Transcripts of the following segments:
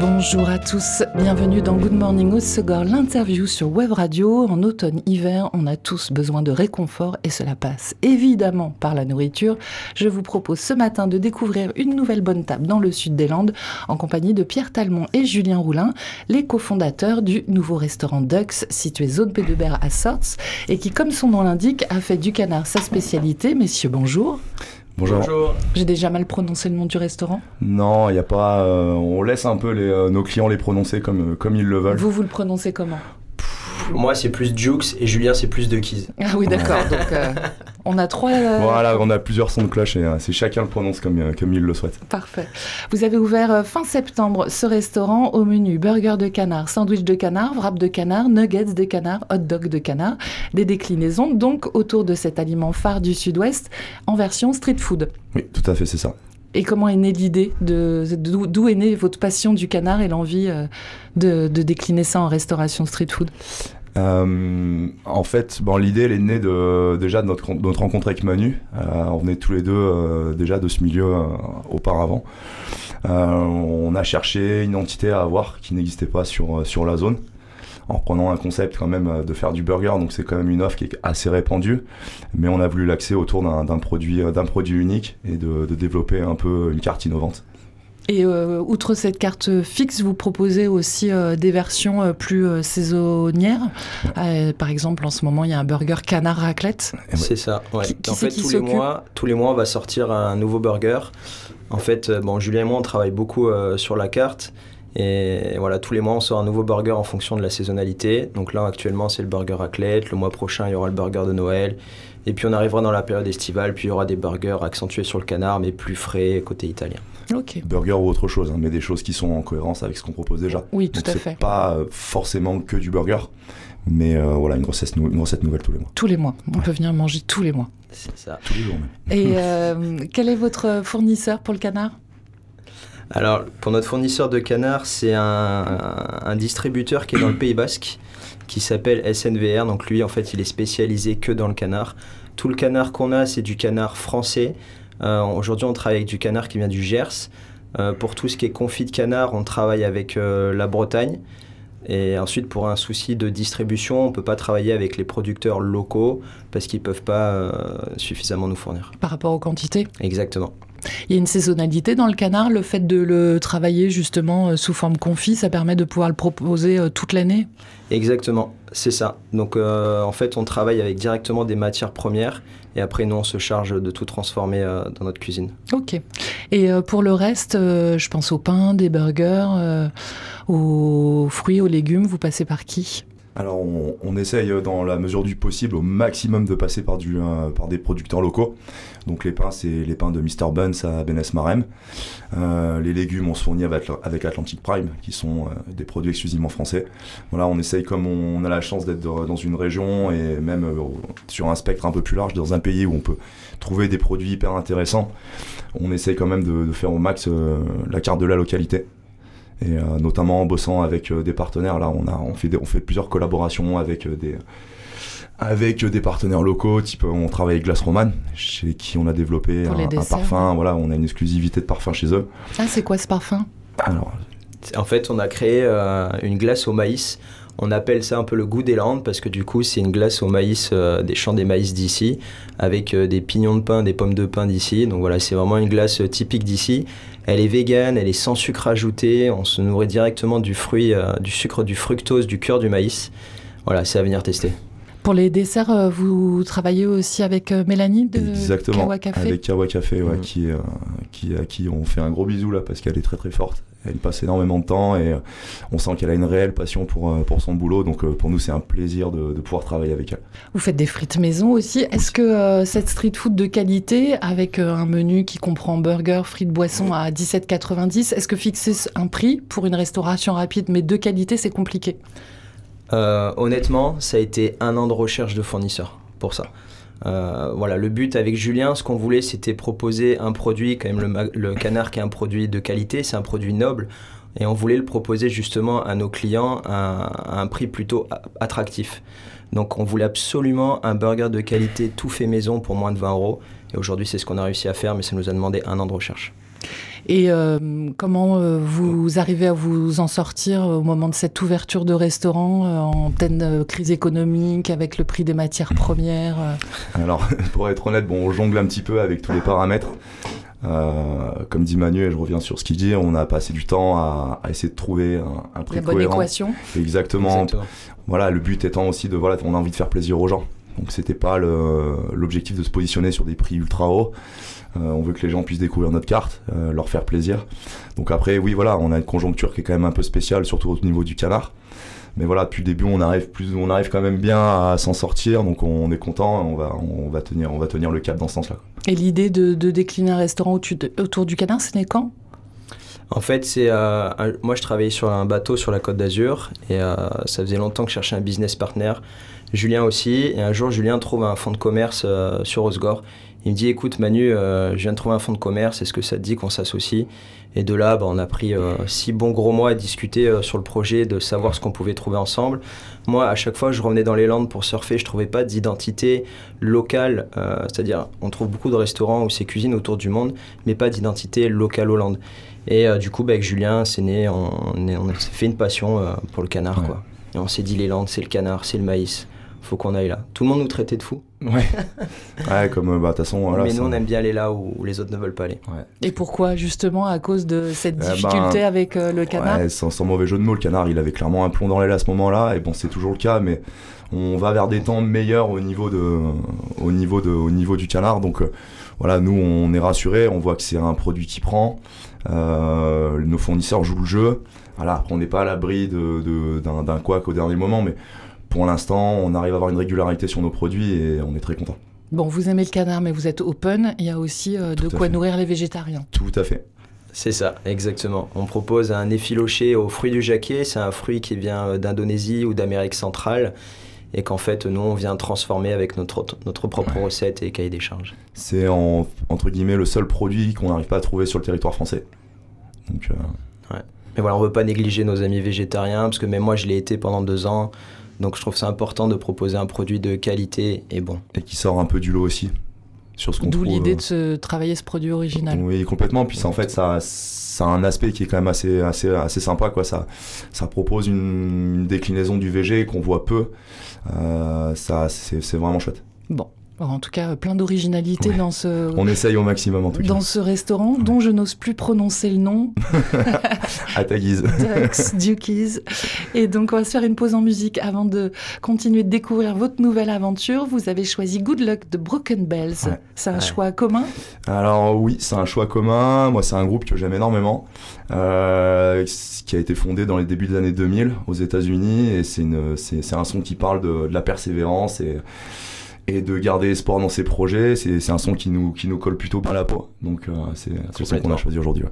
Bonjour à tous, bienvenue dans Good Morning au Segor, l'interview sur Web Radio. En automne-hiver, on a tous besoin de réconfort et cela passe évidemment par la nourriture. Je vous propose ce matin de découvrir une nouvelle bonne table dans le sud des Landes en compagnie de Pierre Talmont et Julien Roulin, les cofondateurs du nouveau restaurant Dux situé zone P de à Sorts et qui, comme son nom l'indique, a fait du canard sa spécialité. Messieurs, bonjour. Bonjour. J'ai déjà mal prononcé le nom du restaurant Non, il n'y a pas. Euh, on laisse un peu les, euh, nos clients les prononcer comme, comme ils le veulent. Vous, vous le prononcez comment? Moi, c'est plus Jukes et Julien, c'est plus de Keys. Ah oui, d'accord. Donc, euh, on a trois. Euh, voilà, on a plusieurs sons de cloche et euh, c'est chacun le prononce comme, comme il le souhaite. Parfait. Vous avez ouvert fin septembre ce restaurant au menu burger de canard, sandwich de canard, wrap de canard, nuggets de canard, hot dog de canard, des déclinaisons donc autour de cet aliment phare du sud-ouest en version street food. Oui, tout à fait, c'est ça. Et comment est née l'idée de d'où est née votre passion du canard et l'envie de, de, décliner ça en restauration street food? Euh, en fait, bon, l'idée, elle est née de, déjà de notre, rencontre avec Manu. Euh, on venait tous les deux euh, déjà de ce milieu auparavant. on a cherché une entité à avoir qui n'existait pas sur, sur la zone en prenant un concept quand même de faire du burger, donc c'est quand même une offre qui est assez répandue, mais on a voulu l'axer autour d'un produit, produit unique et de, développer un peu une carte innovante. Et euh, outre cette carte fixe, vous proposez aussi euh, des versions euh, plus saisonnières. par exemple, en ce moment, il y a un burger canard raclette. C'est ça. Ouais. en fait, tous les mois, tous les mois, on va sortir un nouveau burger. En fait, bon, Julien et moi, on travaille beaucoup sur la carte. Et voilà, tous les mois, on sort un nouveau burger en fonction de la saisonnalité. Donc là, actuellement, c'est le burger raclette. Le mois prochain, il y aura le burger de Noël. Et puis, on arrivera dans la période estivale. Puis, il y aura des burgers accentués sur le canard, mais plus frais côté italien. Burger ou autre chose, hein, mais des choses qui sont en cohérence avec ce qu'on propose déjà. Oui, tout à fait. Pas euh, forcément que du burger, mais euh, voilà, une recette, une recette nouvelle tous les mois. Tous les mois. On peut venir manger tous les mois. C'est ça. Tous les jours Et euh, quel est votre fournisseur pour le canard? Alors, pour notre fournisseur de canard, c'est un, distributeur qui est dans le Pays Basque, qui s'appelle SNVR. Donc lui, en fait, il est spécialisé que dans le canard. Tout le canard qu'on a, c'est du canard français. Euh, aujourd'hui, on travaille avec du canard qui vient du Gers. Euh, pour tout ce qui est confit de canard, on travaille avec euh, la Bretagne. Et ensuite, pour un souci de distribution, on ne peut pas travailler avec les producteurs locaux parce qu'ils ne peuvent pas suffisamment nous fournir. Par rapport aux quantités? Exactement. Il y a une saisonnalité dans le canard. Le fait de le travailler justement sous forme confit, ça permet de pouvoir le proposer toute l'année? Exactement, c'est ça. Donc en fait, on travaille avec directement des matières premières et après, nous, on se charge de tout transformer euh, dans notre cuisine. Ok. Et euh, pour le reste, euh, je pense au pain, des burgers, aux fruits, aux légumes, vous passez par qui? Alors on, essaye dans la mesure du possible au maximum de passer par, par des producteurs locaux. Donc les pains, c'est les pains de Mr. Buns à Benes Marem. Euh, les légumes, on se fournit avec, Atlantic Prime, qui sont euh, des produits exclusivement français. Voilà, on essaye comme on, a la chance d'être dans une région et même euh, sur un spectre un peu plus large, dans un pays où on peut trouver des produits hyper intéressants. On essaye quand même de, faire au max la carte de la localité et notamment en bossant avec des partenaires. Là, on a on fait on fait plusieurs collaborations avec des avec des partenaires locaux, type on travaille avec Glace Romane, chez qui on a développé un, parfum. Voilà, on a une exclusivité de parfum chez eux. Ah, c'est quoi ce parfum? Alors, en fait, on a créé euh, une glace au maïs. On appelle ça un peu le goût des Landes parce que du coup, c'est une glace au maïs euh, des champs des maïs d'ici, avec euh, des pignons de pain, des pommes de pain d'ici. Donc voilà, c'est vraiment une glace typique d'ici. Elle est végane, elle est sans sucre ajouté. On se nourrit directement du fruit, du sucre, du fructose, du cœur du maïs. Voilà, c'est à venir tester. Pour les desserts, euh, vous travaillez aussi avec euh, Mélanie de Exactement, Kawa Café? avec Kawa Café, ouais, qui, euh, qui, à qui on fait un gros bisou là parce qu'elle est très très forte. Elle passe énormément de temps et on sent qu'elle a une réelle passion pour, pour son boulot. Donc pour nous, c'est un plaisir de, de, pouvoir travailler avec elle. Vous faites des frites maison aussi. Est-ce que cette street food de qualité, avec un menu qui comprend burger, frites, boissons à 17,90, est-ce que fixer un prix pour une restauration rapide mais de qualité, c'est compliqué? Euh, honnêtement, ça a été un an de recherche de fournisseurs pour ça. Voilà, le but avec Julien, ce qu'on voulait, c'était proposer un produit, quand même le, le canard qui est un produit de qualité, c'est un produit noble. Et on voulait le proposer justement à nos clients à, un prix plutôt attractif. Donc on voulait absolument un burger de qualité tout fait maison pour moins de 20 euros. Et aujourd'hui, c'est ce qu'on a réussi à faire, mais ça nous a demandé un an de recherche. Et euh, comment euh, vous arrivez à vous en sortir au moment de cette ouverture de restaurant euh, en pleine crise économique avec le prix des matières premières Alors, pour être honnête, bon, on jongle un petit peu avec tous les paramètres. comme dit Manu, et je reviens sur ce qu'il dit, on a passé du temps à, essayer de trouver un, un prix La bonne équation. Exactement. Voilà, le but étant aussi de voilà, on a envie de faire plaisir aux gens. Donc c'était pas l'objectif de se positionner sur des prix ultra hauts. Euh, on veut que les gens puissent découvrir notre carte, euh, leur faire plaisir. Donc après, oui, voilà, on a une conjoncture qui est quand même un peu spéciale, surtout au niveau du canard. Mais voilà, depuis le début, on arrive plus, on arrive quand même bien à s'en sortir, donc on est content, on va, on va tenir, on va tenir le cap dans ce sens-là. Et l'idée de, décliner un restaurant autour du canard, ce n'est quand? En fait, c'est euh, moi je travaillais sur un bateau sur la Côte d'Azur et ça faisait longtemps que je cherchais un business partner. Julien aussi. Et un jour, Julien trouve un fonds de commerce sur Osgore il me dit écoute Manu, euh, je viens de trouver un fonds de commerce, est-ce que ça te dit qu'on s'associe? Et de là, bah, on a pris euh, six bons gros mois à discuter euh, sur le projet, de savoir ce qu'on pouvait trouver ensemble. Moi, à chaque fois, je revenais dans les Landes pour surfer, je trouvais pas d'identité locale, c'est-à-dire on trouve beaucoup de restaurants où c'est cuisine autour du monde, mais pas d'identité locale aux Landes. Et du coup, bah, avec Julien, c'est né, on, on, s'est fait une passion pour le canard, quoi. Et on s'est dit les Landes, c'est le canard, c'est le maïs faut qu'on aille là. Tout le monde nous traitait de fous. Ouais. ouais, comme euh, bah, de toute façon. Mais nous, on aime bien aller là où, les autres ne veulent pas aller. Ouais. Et pourquoi Justement à cause de cette eh difficulté ben, avec euh, le canard ouais, sans, mauvais jeu de mots, le canard, il avait clairement un plomb dans l'aile à ce moment-là. Et bon, c'est toujours le cas, mais on va vers des temps meilleurs au niveau, de, au niveau, de, au niveau du canard. Donc euh, voilà, nous, on est rassurés. On voit que c'est un produit qui prend. nos fournisseurs jouent le jeu. Voilà, on n'est pas à l'abri d'un de, d'un couac au dernier moment, mais pour l'instant, on arrive à avoir une régularité sur nos produits et on est très content. Bon, vous aimez le canard, mais vous êtes open. Il y a aussi euh, de quoi nourrir les végétariens. Tout à fait. C'est ça, exactement. On propose un effiloché aux fruits du jacquet. C'est un fruit qui vient euh, d'Indonésie ou d'Amérique centrale et qu'en fait, nous, on vient transformer avec notre, notre propre recette et cahier des charges. C'est, entre guillemets, le seul produit qu'on n'arrive pas à trouver sur le territoire français. Donc, euh, ouais. Mais voilà, on ne veut pas négliger nos amis végétariens, parce que même moi, je l'ai été pendant deux ans. Donc je trouve ça important de proposer un produit de qualité et bon. Et qui sort un peu du lot aussi. Sur ce D'où l'idée de euh, se travailler ce produit original. Oui, complètement. Puis en fait, ça, ça a un aspect qui est quand même assez, assez, assez sympa. Quoi. Ça, ça propose une, déclinaison du VG qu'on voit peu. Euh, ça, c'est vraiment chouette. Bon, en tout cas, plein d'originalité dans ce. On essaye au maximum en tout cas. Dans ce restaurant dont je n'ose plus prononcer le nom. à ta guise. Ducks, Dukies. Et donc, on va se faire une pause en musique avant de continuer de découvrir votre nouvelle aventure. Vous avez choisi Good Luck de Broken Bells. C'est un choix commun? Alors, oui, c'est un choix commun. Moi, c'est un groupe que j'aime énormément. Euh, qui a été fondé dans les débuts des années 2000 aux États-Unis. Et c'est un son qui parle de, de la persévérance et et de garder espoir dans ses projets. C'est un son qui nous, qui nous colle plutôt par la peau. Donc euh, c'est le son qu'on a choisi aujourd'hui.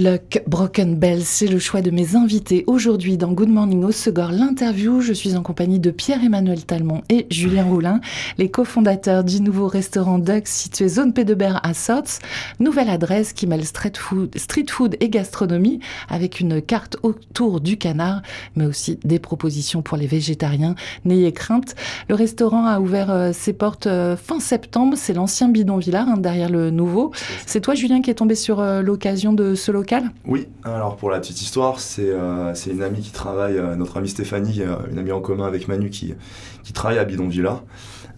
Luck Broken Bells, c'est le choix de mes invités aujourd'hui dans Good Morning au Segor, l'interview. Je suis en compagnie de Pierre-Emmanuel Talmont et Julien Roulin, les cofondateurs du nouveau restaurant Ducks situé zone P de Berre à Sots. Nouvelle adresse qui mêle street food, street food et gastronomie avec une carte autour du canard, mais aussi des propositions pour les végétariens. N'ayez crainte. Le restaurant a ouvert euh, ses portes euh, fin septembre. C'est l'ancien bidon Villard hein, derrière le nouveau. C'est toi, Julien, qui est tombé sur euh, l'occasion de ce local? Oui, alors pour la petite histoire, c'est euh, une amie qui travaille, euh, notre amie Stéphanie, euh, une amie en commun avec Manu qui, qui travaille à Bidonvilla.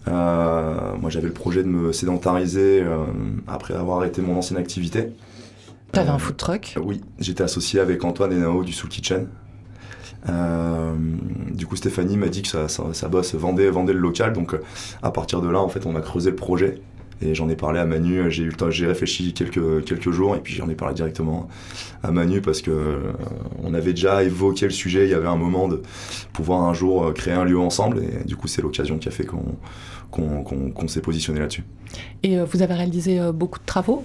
Moi j'avais le projet de me sédentariser après avoir arrêté mon ancienne activité. T'avais un food truck? Oui, j'étais associé avec Antoine et Nao du Soul Kitchen. Euh, du coup, Stéphanie m'a dit que sa, sa, sa boss vendait, vendait le local. Donc, euh, à partir de là, en fait, on a creusé le projet. Et j'en ai parlé à Manu. J'ai eu le temps, j'ai réfléchi quelques, quelques jours. Et puis, j'en ai parlé directement à Manu parce que euh, on avait déjà évoqué le sujet. Il y avait un moment de pouvoir un jour euh, créer un lieu ensemble. Et du coup, c'est l'occasion qui a fait qu'on qu'on s'est positionné là-dessus. Et euh, vous avez réalisé euh, beaucoup de travaux?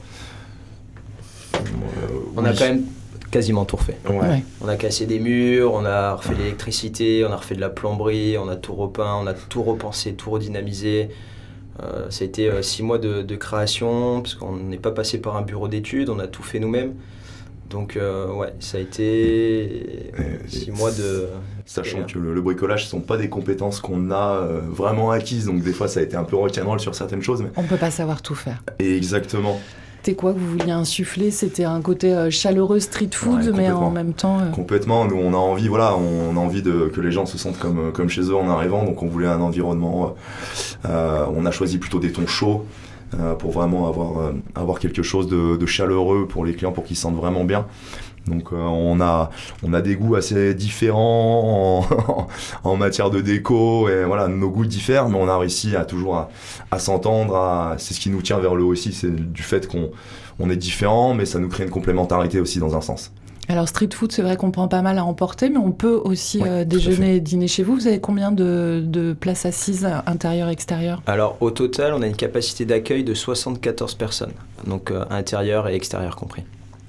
On a quand même quasiment tout refait. Ouais. Ouais. On a cassé des murs, on a refait l'électricité, on a refait de la plomberie, on a tout repeint, on a tout repensé, tout redynamisé. Euh, ça a été euh, six mois de, de création, parce qu'on n'est pas passé par un bureau d'études, on a tout fait nous-mêmes. Donc euh, ouais, ça a été Et- six mois de... Sachant que le, le bricolage, ce sont pas des compétences qu'on a euh, vraiment acquises, donc des fois ça a été un peu rock'n'roll sur certaines choses. Mais... On peut pas savoir tout faire. Et exactement, C'était quoi que vous vouliez insuffler? C'était un côté euh, chaleureux street food, Ouais, mais en même temps. euh, complètement. Nous, on a envie, voilà, on a envie de que les gens se sentent comme comme chez eux en arrivant, donc on voulait un environnement. euh, euh, on a choisi plutôt des tons chauds. euh, pour vraiment avoir, euh, avoir quelque chose de, de chaleureux pour les clients, pour qu'ils se sentent vraiment bien. Donc euh, on, a, on a des goûts assez différents en, en matière de déco, et voilà, nos goûts diffèrent, mais on a réussi à toujours à, à s'entendre, à- c'est ce qui nous tient vers le haut aussi, c'est du fait qu'on on est différents, mais ça nous crée une complémentarité aussi dans un sens. Alors street food, c'est vrai qu'on prend pas mal à emporter, mais on peut aussi euh, déjeuner et dîner chez vous. Vous avez combien de, de places assises intérieures, extérieures? Alors au total, on a une capacité d'accueil de 74 personnes, donc euh, intérieur et extérieur compris.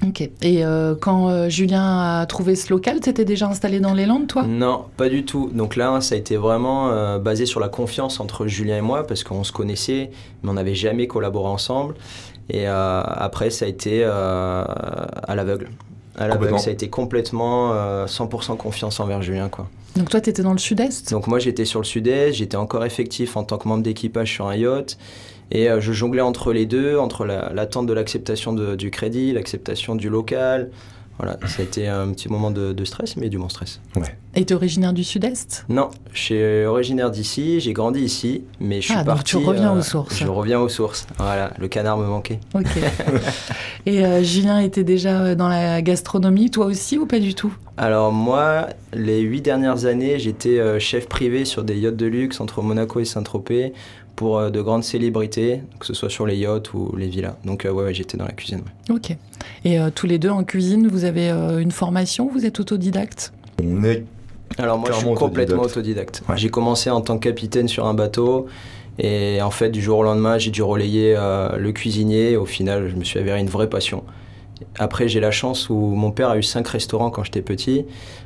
Ok. Et euh, quand euh, Julien a trouvé ce local, t'étais déjà installé dans les Landes, toi? Non, pas du tout. Donc là, ça a été vraiment euh, basé sur la confiance entre Julien et moi, parce qu'on se connaissait, mais on n'avait jamais collaboré ensemble. Et euh, après, ça a été euh, à l'aveugle. À l'aveugle, ça a été complètement euh, 100% confiance envers Julien. Quoi. Donc toi, t'étais dans le sud-est? Donc moi, j'étais sur le sud-est, j'étais encore effectif en tant que membre d'équipage sur un yacht. Et euh, je jonglais entre les deux, entre la- l'attente de l'acceptation du crédit, l'acceptation du local. Voilà, ça a été un petit moment de, de stress, mais du bon stress. Et t'es originaire du sud-est? Non, je suis originaire d'ici, j'ai grandi ici, mais je suis Ah, donc parti. tu reviens aux sources. Je reviens aux sources. Voilà, le canard me manquait. Ok. et euh, Julien était déjà euh, dans la gastronomie, toi aussi ou pas du tout? Alors moi, les huit dernières années, j'étais euh, chef privé sur des yachts de luxe entre Monaco et Saint-Tropez pour euh, de grandes célébrités, que ce soit sur les yachts ou les villas. Donc euh, ouais, ouais, j'étais dans la cuisine. ouais. Ok. Et euh, tous les deux en cuisine, vous avez euh, une formation Vous êtes autodidacte? On est Alors moi, je suis complètement autodidacte. autodidacte. Ouais. J'ai commencé en tant que capitaine sur un bateau. Et en fait, du jour au lendemain, j'ai dû relayer euh, le cuisinier. Au final, je me suis avéré une vraie passion. Après, j'ai la chance où mon père a eu cinq restaurants quand j'étais petit.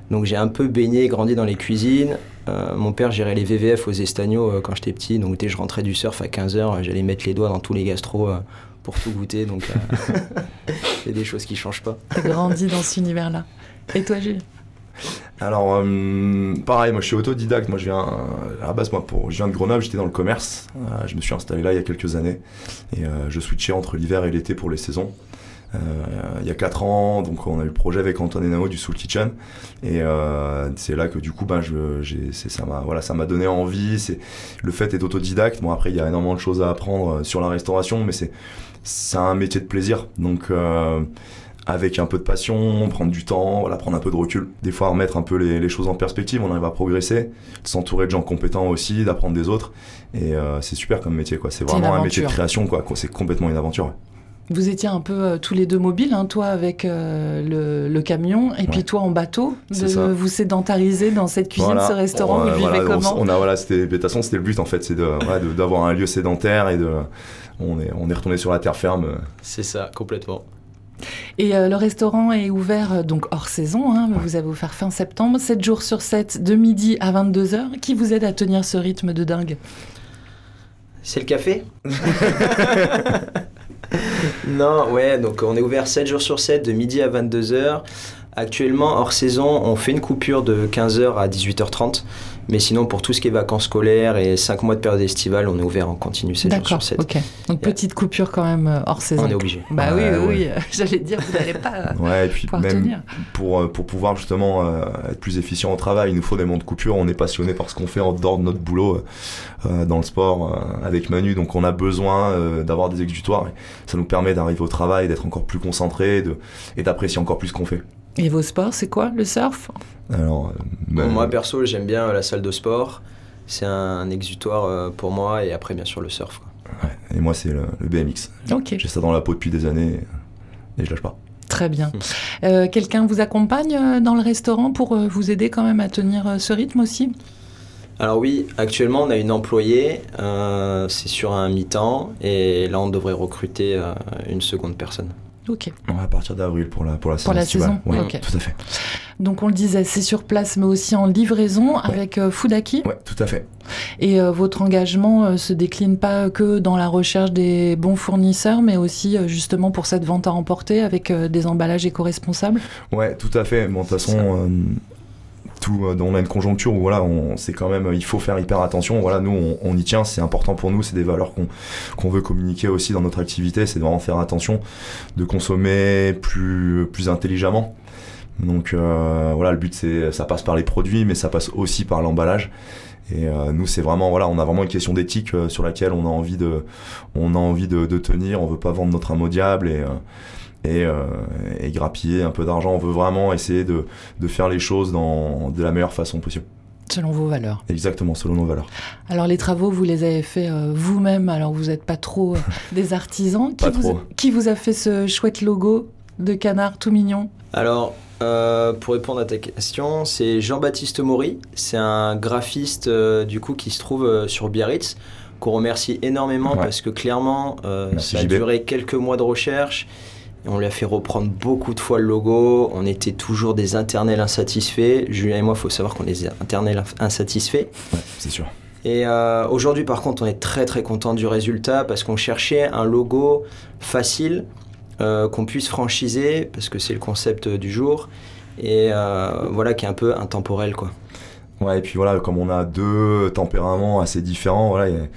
Donc, j'ai un peu baigné et grandi dans les cuisines. Euh, mon père gérait les VVF aux Estagnos euh, quand j'étais petit. Donc, dès que je rentrais du surf à 15h, j'allais mettre les doigts dans tous les gastros euh, pour tout goûter. Donc, euh, c'est des choses qui changent pas. T'as grandi dans cet univers-là. Et toi, Julien Alors, euh, pareil, moi je suis autodidacte. Moi je viens, euh, à la base, moi, pour, je viens de Grenoble, j'étais dans le commerce. Euh, je me suis installé là il y a quelques années. Et euh, je switchais entre l'hiver et l'été pour les saisons. Euh, il y a 4 ans, donc on a eu le projet avec Antoine Nao du Soul Kitchen. Et euh, c'est là que du coup, ben, je, ça, m'a, voilà, ça m'a donné envie. C'est, le fait d'être autodidacte, bon après il y a énormément de choses à apprendre euh, sur la restauration, mais c'est, un métier de plaisir. Donc... euh, avec un peu de passion, prendre du temps, voilà, prendre un peu de recul. Des fois, remettre un peu les, les choses en perspective, on arrive à progresser, de s'entourer de gens compétents aussi, d'apprendre des autres. Et euh, c'est super comme métier, quoi. C'est vraiment un métier de création, quoi. C'est complètement une aventure. Vous étiez un peu euh, tous les deux mobiles, hein, toi avec euh, le, le camion et puis Ouais. toi en bateau, de ça. vous sédentariser dans cette cuisine, Voilà. ce restaurant, On, vous vivez voilà, comment on a, voilà, c'était, de toute façon, c'était le but, en fait, c'est de, voilà, de- d'avoir un lieu sédentaire et de, on est, on est retourné sur la terre ferme. C'est ça, complètement. Et euh, le restaurant est ouvert euh, donc hors saison, hein, vous avez offert fin septembre, 7 jours sur 7, de midi à 22h. Qui vous aide à tenir ce rythme de dingue? C'est le café? Non, ouais, donc on est ouvert 7 jours sur 7, de midi à 22h. Actuellement, hors saison, on fait une coupure de 15h à 18h30. Mais sinon, pour tout ce qui est vacances scolaires et 5 mois de période estivale, on est ouvert en continu 7 jours sur 7. ok. Donc petite coupure quand même euh, hors saison. On est obligé. Bah oui, ouais. oui, j'allais dire, vous n'allez pas Ouais, et puis pouvoir même tenir. pour, euh, pour pouvoir justement euh, être plus efficient au travail, il nous faut des moments de coupure. On est passionné par ce qu'on fait en dehors de notre boulot euh, euh, dans le sport euh, avec Manu, donc on a besoin euh, d'avoir des exutoires. Et ça nous permet d'arriver au travail, d'être encore plus concentré de, et d'apprécier encore plus ce qu'on fait. Et vos sports, c'est quoi Le surf? Alors, euh, ben, Moi, perso, j'aime bien euh, la salle de sport. C'est un exutoire euh, pour moi. Et après, bien sûr, le surf. quoi. et moi, c'est le, le BMX. Ok, J'ai ça dans la peau depuis des années et je lâche pas. très bien. Euh, Quelqu'un vous accompagne dans le restaurant pour vous aider quand même à tenir ce rythme aussi? Alors oui, actuellement, on a une employée. euh, c'est sur un mi-temps. Et là, on devrait recruter euh, une seconde personne. Ok. À partir d'avril pour la, pour la saison. Pour la saison, ok. tout à fait. Donc on le disait, c'est sur place mais aussi en livraison avec euh, Foodaki. Ouais, tout à fait. Et euh, votre engagement euh, se décline pas que dans la recherche des bons fournisseurs, mais aussi euh, justement pour cette vente à emporter avec des emballages éco-responsables? Ouais, tout à fait. Bon, de toute façon, tout, on a une conjoncture où voilà, c'est quand même, il faut faire hyper attention. Voilà, nous, on, on y tient, c'est important pour nous, c'est des valeurs qu'on qu'on veut communiquer aussi dans notre activité, c'est de vraiment faire attention, de consommer plus, plus intelligemment. Donc euh, voilà, le but, c'est, ça passe par les produits, mais ça passe aussi par l'emballage. Et euh, nous, c'est vraiment, voilà, on a vraiment une question d'éthique euh, sur laquelle on a envie de, on a envie de, de tenir. On veut pas vendre notre âme diable et, euh, et, euh, et grappiller un peu d'argent. On veut vraiment essayer de, de faire les choses dans, de la meilleure façon possible. Selon vos valeurs. Exactement, selon nos valeurs. Alors les travaux, vous les avez faits euh, vous-même, alors vous n'êtes pas trop euh, des artisans. Pas qui, vous, trop. qui vous a fait ce chouette logo de canard tout mignon? Alors, euh, pour répondre à ta question, c'est Jean-Baptiste Maury. C'est un graphiste euh, du coup qui se trouve euh, sur Biarritz, qu'on remercie énormément Ouais. parce que clairement, euh, ça a JB. duré quelques mois de recherche. On lui a fait reprendre beaucoup de fois le logo. On était toujours des internels insatisfaits. Julien et moi, il faut savoir qu'on est des internels insatisfaits. Ouais, c'est sûr. Et euh, aujourd'hui, par contre, on est très très content du résultat parce qu'on cherchait un logo facile euh, qu'on puisse franchiser parce que c'est le concept du jour et euh, voilà qui est un peu intemporel quoi. Ouais, et puis voilà, comme on a deux tempéraments assez différents, voilà, y a-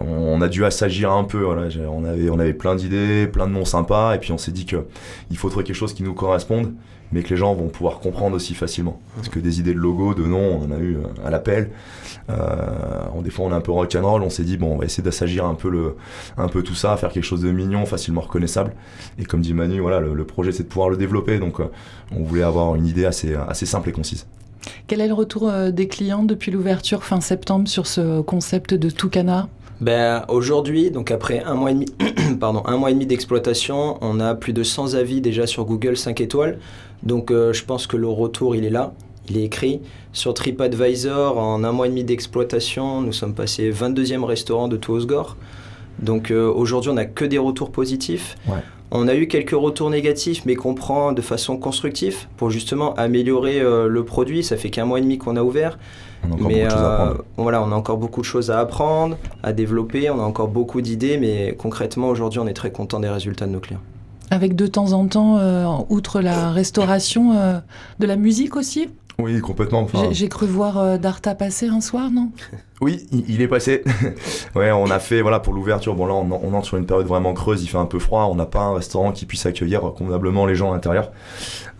on a dû s'agir un peu. On, avait, on avait plein d'idées, plein de noms sympas, et puis on s'est dit que il faut trouver quelque chose qui nous corresponde, mais que les gens vont pouvoir comprendre aussi facilement. Parce que des idées de logo, de noms, on en a eu euh, à l'appel. Euh, des fois, on est un peu rock'n'roll, on s'est dit, bon, on va essayer d'assagir un peu, le, un peu tout ça, faire quelque chose de mignon, facilement reconnaissable. Et comme dit Manu, voilà, le, projet, c'est de pouvoir le développer, donc euh, on voulait avoir une idée assez, assez simple et concise. Quel est le retour des clients depuis l'ouverture fin septembre sur ce concept de tout Ben, aujourd'hui, donc après un mois et demi, pardon, un mois et demi d'exploitation, on a plus de 100 avis déjà sur Google 5 étoiles. Donc euh, je pense que le retour il est là, il est écrit. Sur TripAdvisor, en un mois et demi d'exploitation, nous sommes passés 22e restaurant de tout Osgore. Donc euh, aujourd'hui, on n'a que des retours positifs. Ouais. On a eu quelques retours négatifs, mais qu'on prend de façon constructive pour justement améliorer euh, le produit. Ça fait qu'un mois et demi qu'on a ouvert. On a encore Mais beaucoup de choses à euh, apprendre. voilà, on a encore beaucoup de choses à apprendre, à développer, on a encore beaucoup d'idées, mais concrètement aujourd'hui on est très content des résultats de nos clients. Avec de temps en temps, euh, outre la restauration, euh, de la musique aussi? Oui, complètement. Enfin, J'ai- cru voir euh, Darta passer un soir, non? Oui, il, il est passé. ouais, on a fait, voilà, pour l'ouverture. Bon, là, on, on entre sur une période vraiment creuse. Il fait un peu froid. On n'a pas un restaurant qui puisse accueillir convenablement les gens à l'intérieur.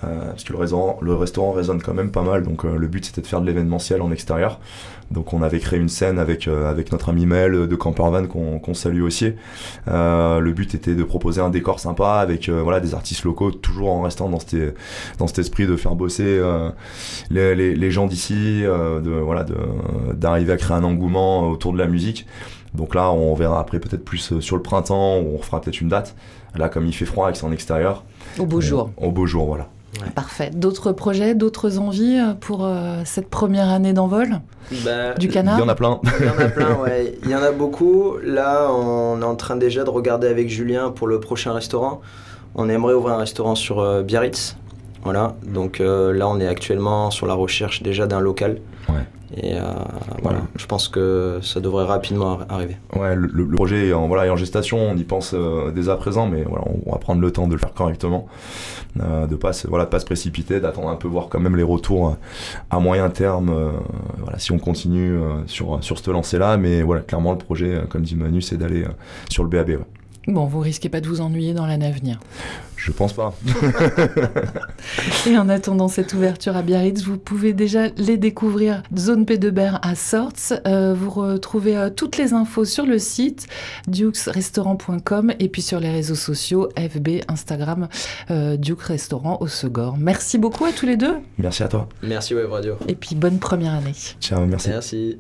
Euh, parce que le restaurant, le restaurant résonne quand même pas mal. Donc, euh, le but, c'était de faire de l'événementiel en extérieur. Donc, on avait créé une scène avec, euh, avec notre ami Mel de Campervan qu'on qu'on salue aussi. Euh, le but était de proposer un décor sympa avec euh, voilà, des artistes locaux, toujours en restant dans cet, dans cet esprit de faire bosser euh, les, les, les gens d'ici, euh, de voilà, de d'arriver à créer un engouement autour de la musique. Donc là, on verra après peut-être plus euh, sur le printemps, où on fera peut-être une date. Là, comme il fait froid et que c'est en extérieur. Au beau jour. Au beau jour, voilà. Parfait. D'autres projets, d'autres envies euh, pour euh, cette première année d'envol Bah, Du Il canard y en a plein. Il y en a plein, ouais. Il y en a beaucoup. Là, on est en train déjà de regarder avec Julien pour le prochain restaurant. On aimerait ouvrir un restaurant sur Biarritz. Voilà, donc là on est actuellement sur la recherche déjà d'un local. Ouais. Et euh, voilà, je pense que ça devrait rapidement arriver. Ouais, le, projet est en, voilà, est en gestation, on y pense euh, dès à présent, mais voilà, on, va prendre le temps de le faire correctement, euh, de ne pas, voilà, pas se précipiter, d'attendre un peu, voir quand même les retours à moyen terme, voilà, si on continue sur, sur ce lancer-là. Mais voilà, clairement, le projet, comme dit Manu, c'est d'aller sur le BAB. Bon, vous risquez pas de vous ennuyer dans l'année à venir. Je pense pas. Et en attendant cette ouverture à Biarritz, vous pouvez déjà les découvrir. Zone P de Ber à Sorts. Euh, vous retrouvez euh, toutes les infos sur le site dukesrestaurant.com et puis sur les réseaux sociaux FB, Instagram, euh, Duke Restaurant au Segor. Merci beaucoup à tous les deux. Merci à toi. Merci Web Radio. Et puis bonne première année. Ciao, merci. Merci.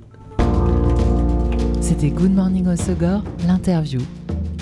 C'était Good Morning au Segor, l'interview